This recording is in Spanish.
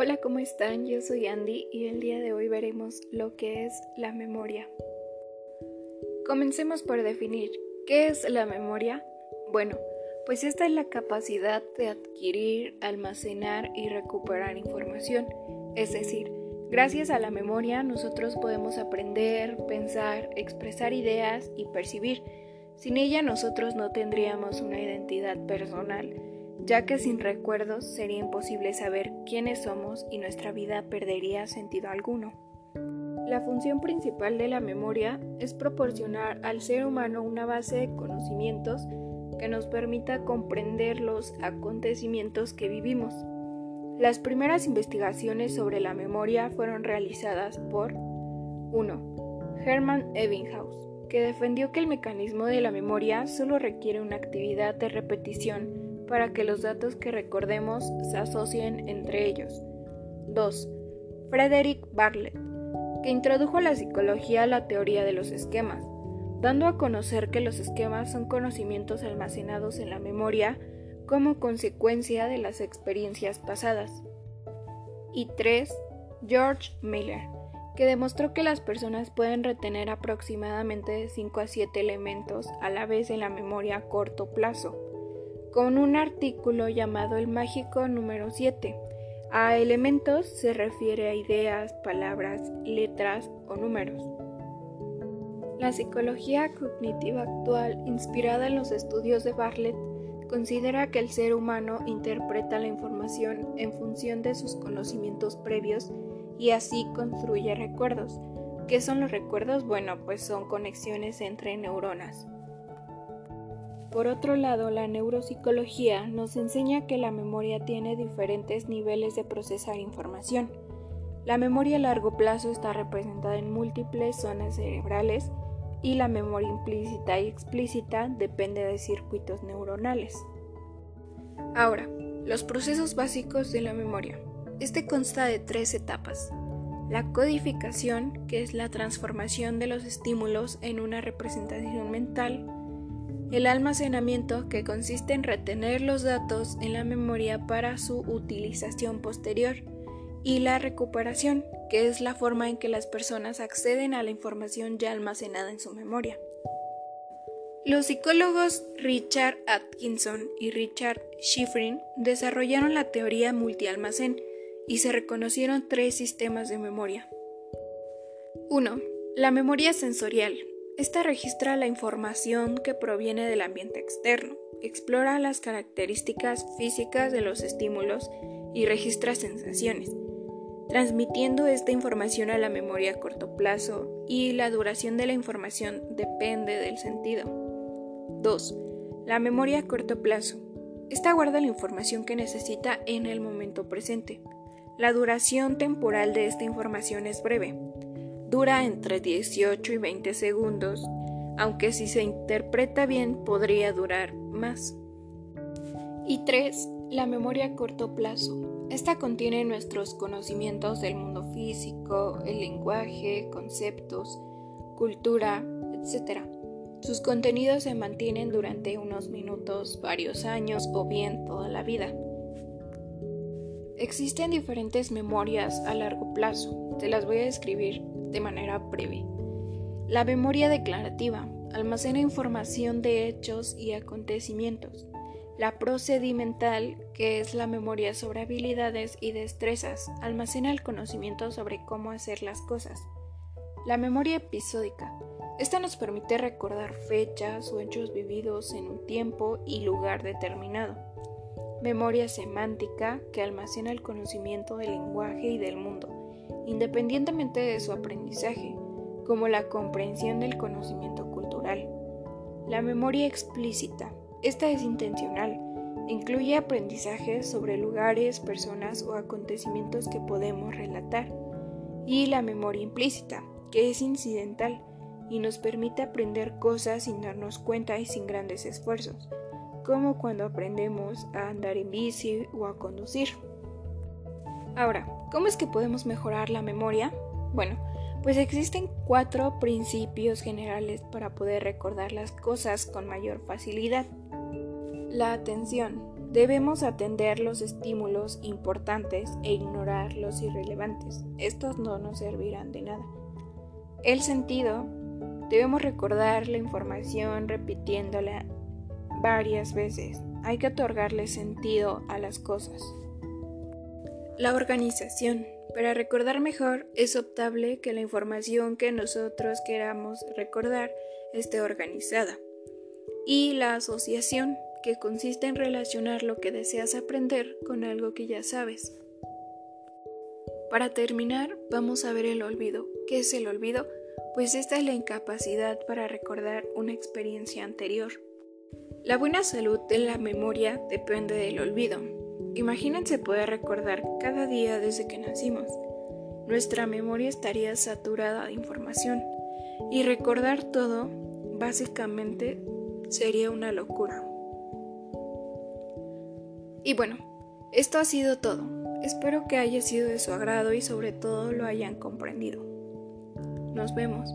Hola, ¿cómo están? Yo soy Andy y el día de hoy veremos lo que es la memoria. Comencemos por definir qué es la memoria. Bueno, pues esta es la capacidad de adquirir, almacenar y recuperar información. Es decir, gracias a la memoria nosotros podemos aprender, pensar, expresar ideas y percibir. Sin ella nosotros no tendríamos una identidad personal ya que sin recuerdos sería imposible saber quiénes somos y nuestra vida perdería sentido alguno. La función principal de la memoria es proporcionar al ser humano una base de conocimientos que nos permita comprender los acontecimientos que vivimos. Las primeras investigaciones sobre la memoria fueron realizadas por 1. Hermann Ebbinghaus, que defendió que el mecanismo de la memoria solo requiere una actividad de repetición para que los datos que recordemos se asocien entre ellos. 2. Frederick Bartlett, que introdujo a la psicología la teoría de los esquemas, dando a conocer que los esquemas son conocimientos almacenados en la memoria como consecuencia de las experiencias pasadas. Y 3. George Miller, que demostró que las personas pueden retener aproximadamente 5 a 7 elementos a la vez en la memoria a corto plazo con un artículo llamado el mágico número 7. A elementos se refiere a ideas, palabras, letras o números. La psicología cognitiva actual, inspirada en los estudios de Bartlett, considera que el ser humano interpreta la información en función de sus conocimientos previos y así construye recuerdos. ¿Qué son los recuerdos? Bueno, pues son conexiones entre neuronas. Por otro lado, la neuropsicología nos enseña que la memoria tiene diferentes niveles de procesar información. La memoria a largo plazo está representada en múltiples zonas cerebrales y la memoria implícita y explícita depende de circuitos neuronales. Ahora, los procesos básicos de la memoria. Este consta de tres etapas. La codificación, que es la transformación de los estímulos en una representación mental, el almacenamiento, que consiste en retener los datos en la memoria para su utilización posterior, y la recuperación, que es la forma en que las personas acceden a la información ya almacenada en su memoria. Los psicólogos Richard Atkinson y Richard Schifrin desarrollaron la teoría multialmacén y se reconocieron tres sistemas de memoria. 1. La memoria sensorial, esta registra la información que proviene del ambiente externo, explora las características físicas de los estímulos y registra sensaciones, transmitiendo esta información a la memoria a corto plazo y la duración de la información depende del sentido. 2. La memoria a corto plazo. Esta guarda la información que necesita en el momento presente. La duración temporal de esta información es breve, Dura entre 18 y 20 segundos, aunque si se interpreta bien podría durar más. Y 3. La memoria a corto plazo. Esta contiene nuestros conocimientos del mundo físico, el lenguaje, conceptos, cultura, etc. Sus contenidos se mantienen durante unos minutos, varios años o bien toda la vida. Existen diferentes memorias a largo plazo. Te las voy a describir de manera breve. La memoria declarativa almacena información de hechos y acontecimientos. La procedimental, que es la memoria sobre habilidades y destrezas, almacena el conocimiento sobre cómo hacer las cosas. La memoria episódica. Esta nos permite recordar fechas o hechos vividos en un tiempo y lugar determinado. Memoria semántica, que almacena el conocimiento del lenguaje y del mundo independientemente de su aprendizaje, como la comprensión del conocimiento cultural. La memoria explícita. Esta es intencional. Incluye aprendizajes sobre lugares, personas o acontecimientos que podemos relatar. Y la memoria implícita, que es incidental y nos permite aprender cosas sin darnos cuenta y sin grandes esfuerzos, como cuando aprendemos a andar en bici o a conducir. Ahora, ¿cómo es que podemos mejorar la memoria? Bueno, pues existen cuatro principios generales para poder recordar las cosas con mayor facilidad. La atención. Debemos atender los estímulos importantes e ignorar los irrelevantes. Estos no nos servirán de nada. El sentido. Debemos recordar la información repitiéndola varias veces. Hay que otorgarle sentido a las cosas. La organización. Para recordar mejor es optable que la información que nosotros queramos recordar esté organizada. Y la asociación que consiste en relacionar lo que deseas aprender con algo que ya sabes. Para terminar, vamos a ver el olvido. ¿Qué es el olvido? Pues esta es la incapacidad para recordar una experiencia anterior. La buena salud de la memoria depende del olvido. Imagínense poder recordar cada día desde que nacimos. Nuestra memoria estaría saturada de información y recordar todo básicamente sería una locura. Y bueno, esto ha sido todo. Espero que haya sido de su agrado y sobre todo lo hayan comprendido. Nos vemos.